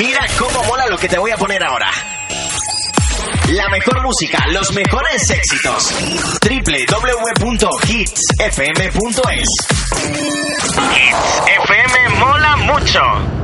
Mira cómo mola lo que te voy a poner ahora. La mejor música, los mejores éxitos. www.hitsfm.es Hits FM mola mucho.